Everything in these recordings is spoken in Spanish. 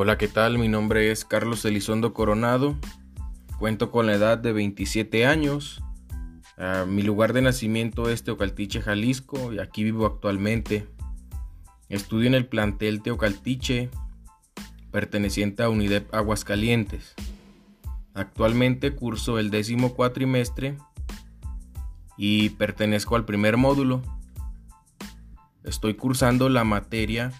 Hola, ¿qué tal? Mi nombre es Carlos Elizondo Coronado. Cuento con la edad de 27 años. Ah, mi lugar de nacimiento es Teocaltiche, Jalisco, y aquí vivo actualmente. Estudio en el plantel Teocaltiche, perteneciente a UNIDEP Aguascalientes. Actualmente curso el décimo cuatrimestre y pertenezco al primer módulo. Estoy cursando la materia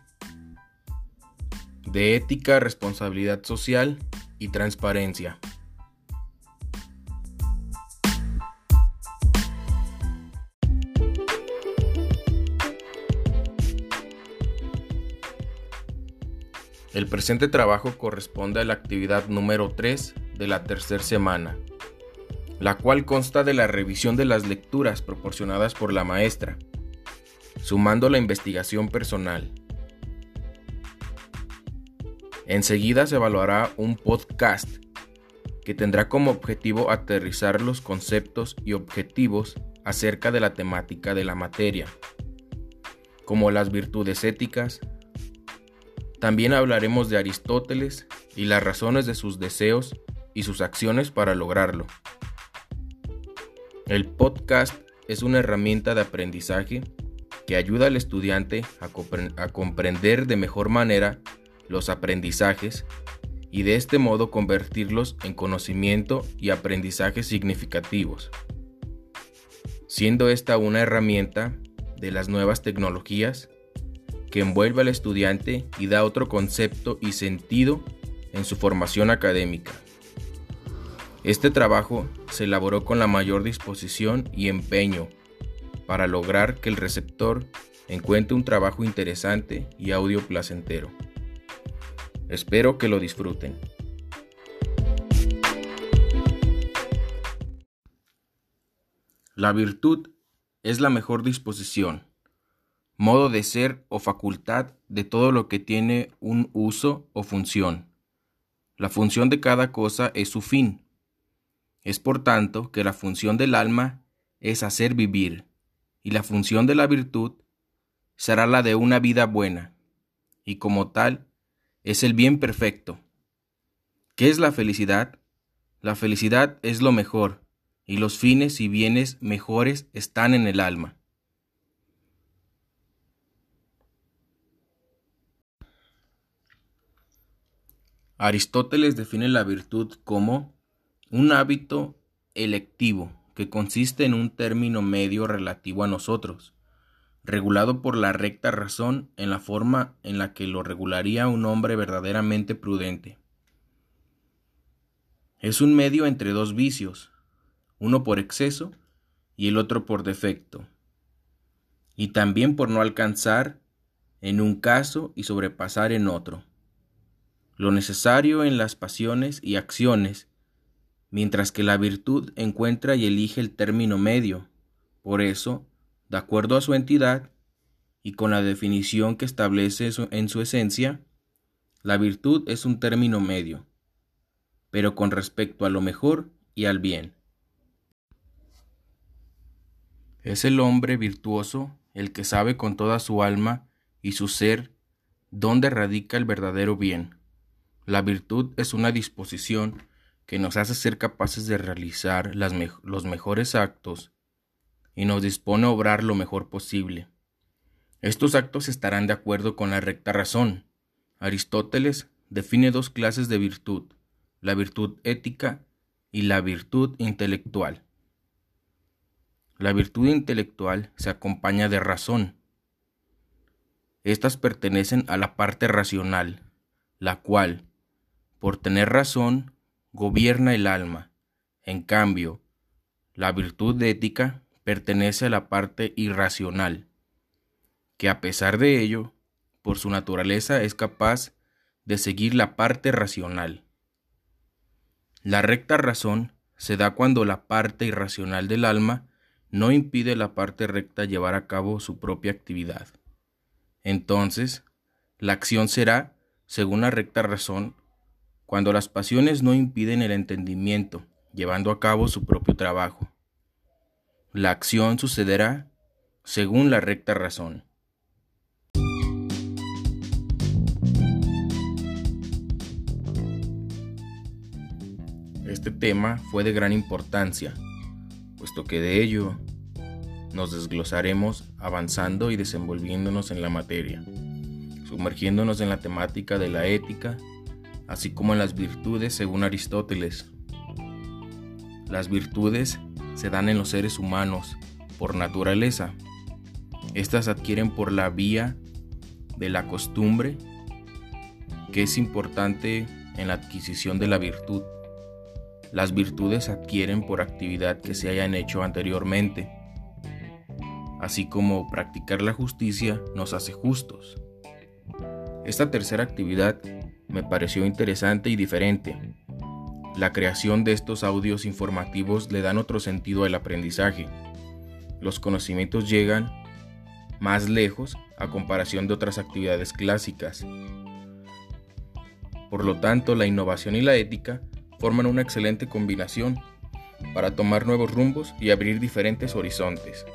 de ética, responsabilidad social y transparencia. El presente trabajo corresponde a la actividad número 3 de la tercera semana, la cual consta de la revisión de las lecturas proporcionadas por la maestra, sumando la investigación personal. Enseguida se evaluará un podcast que tendrá como objetivo aterrizar los conceptos y objetivos acerca de la temática de la materia, como las virtudes éticas. También hablaremos de Aristóteles y las razones de sus deseos y sus acciones para lograrlo. El podcast es una herramienta de aprendizaje que ayuda al estudiante a, comprender de mejor manera los aprendizajes y de este modo convertirlos en conocimiento y aprendizajes significativos, siendo esta una herramienta de las nuevas tecnologías que envuelve al estudiante y da otro concepto y sentido en su formación académica. Este trabajo se elaboró con la mayor disposición y empeño para lograr que el receptor encuentre un trabajo interesante y audio placentero. Espero que lo disfruten. La virtud es la mejor disposición, modo de ser o facultad de todo lo que tiene un uso o función. La función de cada cosa es su fin. Es por tanto que la función del alma es hacer vivir, y la función de la virtud será la de una vida buena, y como tal es el bien perfecto. ¿Qué es la felicidad? La felicidad es lo mejor, y los fines y bienes mejores están en el alma. Aristóteles define la virtud como un hábito electivo que consiste en un término medio relativo a nosotros, regulado por la recta razón en la forma en la que lo regularía un hombre verdaderamente prudente. Es un medio entre dos vicios, uno por exceso y el otro por defecto, y también por no alcanzar en un caso y sobrepasar en otro. Lo necesario en las pasiones y acciones, mientras que la virtud encuentra y elige el término medio. Por eso, de acuerdo a su entidad y con la definición que establece en su esencia, la virtud es un término medio, pero con respecto a lo mejor y al bien. Es el hombre virtuoso el que sabe con toda su alma y su ser dónde radica el verdadero bien. La virtud es una disposición que nos hace ser capaces de realizar los mejores actos y nos dispone a obrar lo mejor posible. Estos actos estarán de acuerdo con la recta razón. Aristóteles define dos clases de virtud, la virtud ética y la virtud intelectual. La virtud intelectual se acompaña de razón. Estas pertenecen a la parte racional, la cual, por tener razón, gobierna el alma. En cambio, la virtud ética pertenece a la parte irracional, que a pesar de ello, por su naturaleza es capaz de seguir la parte racional. La recta razón se da cuando la parte irracional del alma no impide la parte recta llevar a cabo su propia actividad. Entonces, la acción será, según la recta razón, cuando las pasiones no impiden el entendimiento, llevando a cabo su propio trabajo. La acción sucederá según la recta razón. Este tema fue de gran importancia, puesto que de ello nos desglosaremos avanzando y desenvolviéndonos en la materia, sumergiéndonos en la temática de la ética, así como en las virtudes según Aristóteles. Las virtudes se dan en los seres humanos por naturaleza. Estas adquieren por la vía de la costumbre, que es importante en la adquisición de la virtud. Las virtudes adquieren por actividad que se hayan hecho anteriormente, así como practicar la justicia nos hace justos. Esta tercera actividad me pareció interesante y diferente. La creación de estos audios informativos le dan otro sentido al aprendizaje. Los conocimientos llegan más lejos a comparación de otras actividades clásicas. Por lo tanto, la innovación y la ética forman una excelente combinación para tomar nuevos rumbos y abrir diferentes horizontes.